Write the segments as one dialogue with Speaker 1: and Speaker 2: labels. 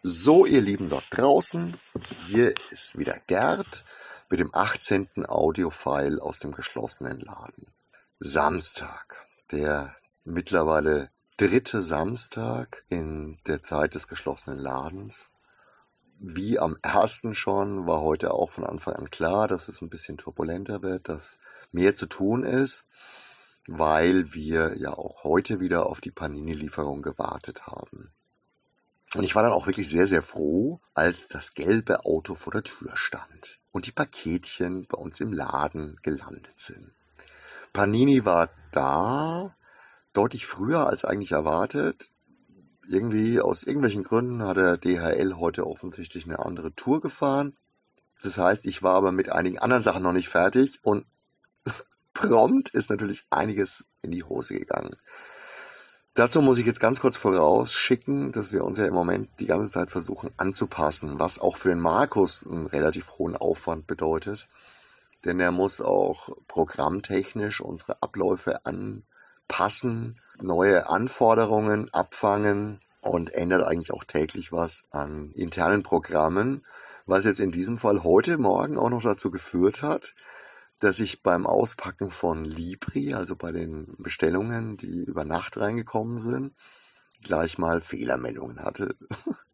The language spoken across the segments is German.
Speaker 1: So, ihr Lieben dort draußen, hier ist wieder Gerd mit dem 18. Audiofile aus dem geschlossenen Laden. Samstag, der mittlerweile dritte Samstag in der Zeit des geschlossenen Ladens. Wie am ersten schon war heute auch von Anfang an klar, dass es ein bisschen turbulenter wird, dass mehr zu tun ist, weil wir ja auch heute wieder auf die Panini-Lieferung gewartet haben. Und ich war dann auch wirklich sehr, sehr froh, als das gelbe Auto vor der Tür stand und die Paketchen bei uns im Laden gelandet sind. Panini war da, deutlich früher als eigentlich erwartet. Irgendwie aus irgendwelchen Gründen hat der DHL heute offensichtlich eine andere Tour gefahren. Das heißt, ich war aber mit einigen anderen Sachen noch nicht fertig und prompt ist natürlich einiges in die Hose gegangen. Dazu muss ich jetzt ganz kurz vorausschicken, dass wir uns ja im Moment die ganze Zeit versuchen anzupassen, was auch für den Markus einen relativ hohen Aufwand bedeutet. Denn er muss auch programmtechnisch unsere Abläufe anpassen, neue Anforderungen abfangen und ändert eigentlich auch täglich was an internen Programmen, was jetzt in diesem Fall heute Morgen auch noch dazu geführt hat, dass ich beim Auspacken von Libri, also bei den Bestellungen, die über Nacht reingekommen sind, gleich mal Fehlermeldungen hatte.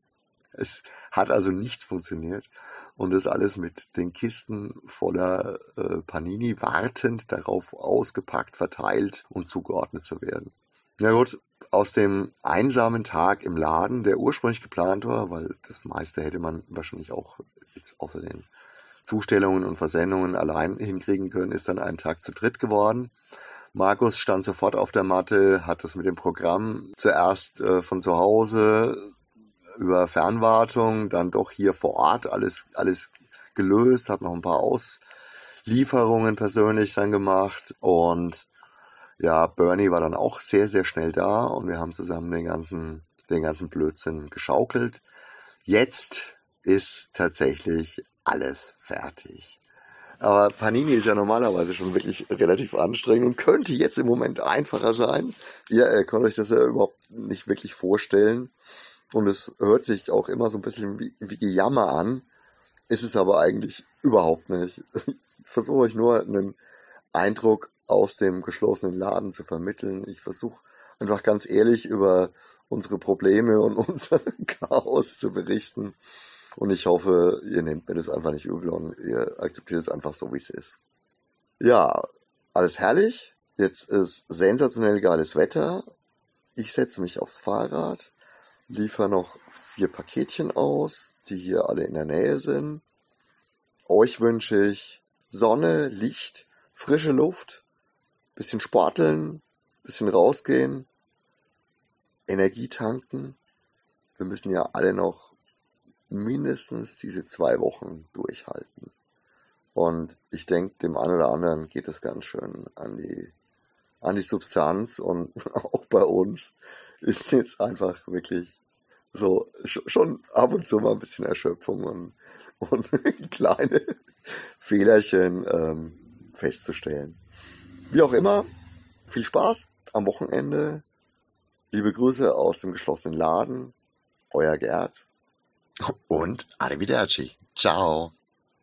Speaker 1: es hat also nichts funktioniert und das alles mit den Kisten voller äh, Panini wartend darauf ausgepackt, verteilt und zugeordnet zu werden. Na gut, aus dem einsamen Tag im Laden, der ursprünglich geplant war, weil das meiste hätte man wahrscheinlich auch jetzt außer den Zustellungen und Versendungen allein hinkriegen können, ist dann ein Tag zu dritt geworden. Markus stand sofort auf der Matte, hat das mit dem Programm zuerst äh, von zu Hause über Fernwartung, dann doch hier vor Ort alles, alles gelöst, hat noch ein paar Auslieferungen persönlich dann gemacht und ja, Bernie war dann auch sehr, sehr schnell da und wir haben zusammen den ganzen, den ganzen Blödsinn geschaukelt. Jetzt ist tatsächlich alles fertig. Aber Panini ist ja normalerweise schon wirklich relativ anstrengend und könnte jetzt im Moment einfacher sein. Ihr äh, könnt euch das ja überhaupt nicht wirklich vorstellen. Und es hört sich auch immer so ein bisschen wie, wie Gejammer an. Ist es aber eigentlich überhaupt nicht. Ich versuche euch nur einen Eindruck aus dem geschlossenen Laden zu vermitteln. Ich versuche einfach ganz ehrlich über unsere Probleme und unser Chaos zu berichten. Und ich hoffe, ihr nehmt mir das einfach nicht übel und ihr akzeptiert es einfach so, wie es ist. Ja, alles herrlich. Jetzt ist sensationell geiles Wetter. Ich setze mich aufs Fahrrad, liefere noch vier Paketchen aus, die hier alle in der Nähe sind. Euch wünsche ich Sonne, Licht, frische Luft, bisschen sporteln, bisschen rausgehen, Energie tanken. Wir müssen ja alle noch mindestens diese zwei Wochen durchhalten. Und ich denke, dem einen oder anderen geht es ganz schön an die, an die Substanz und auch bei uns ist jetzt einfach wirklich so schon ab und zu mal ein bisschen Erschöpfung und, und kleine Fehlerchen ähm, festzustellen. Wie auch immer, viel Spaß am Wochenende. Liebe Grüße aus dem geschlossenen Laden. Euer Gerd und arrivederci. Ciao.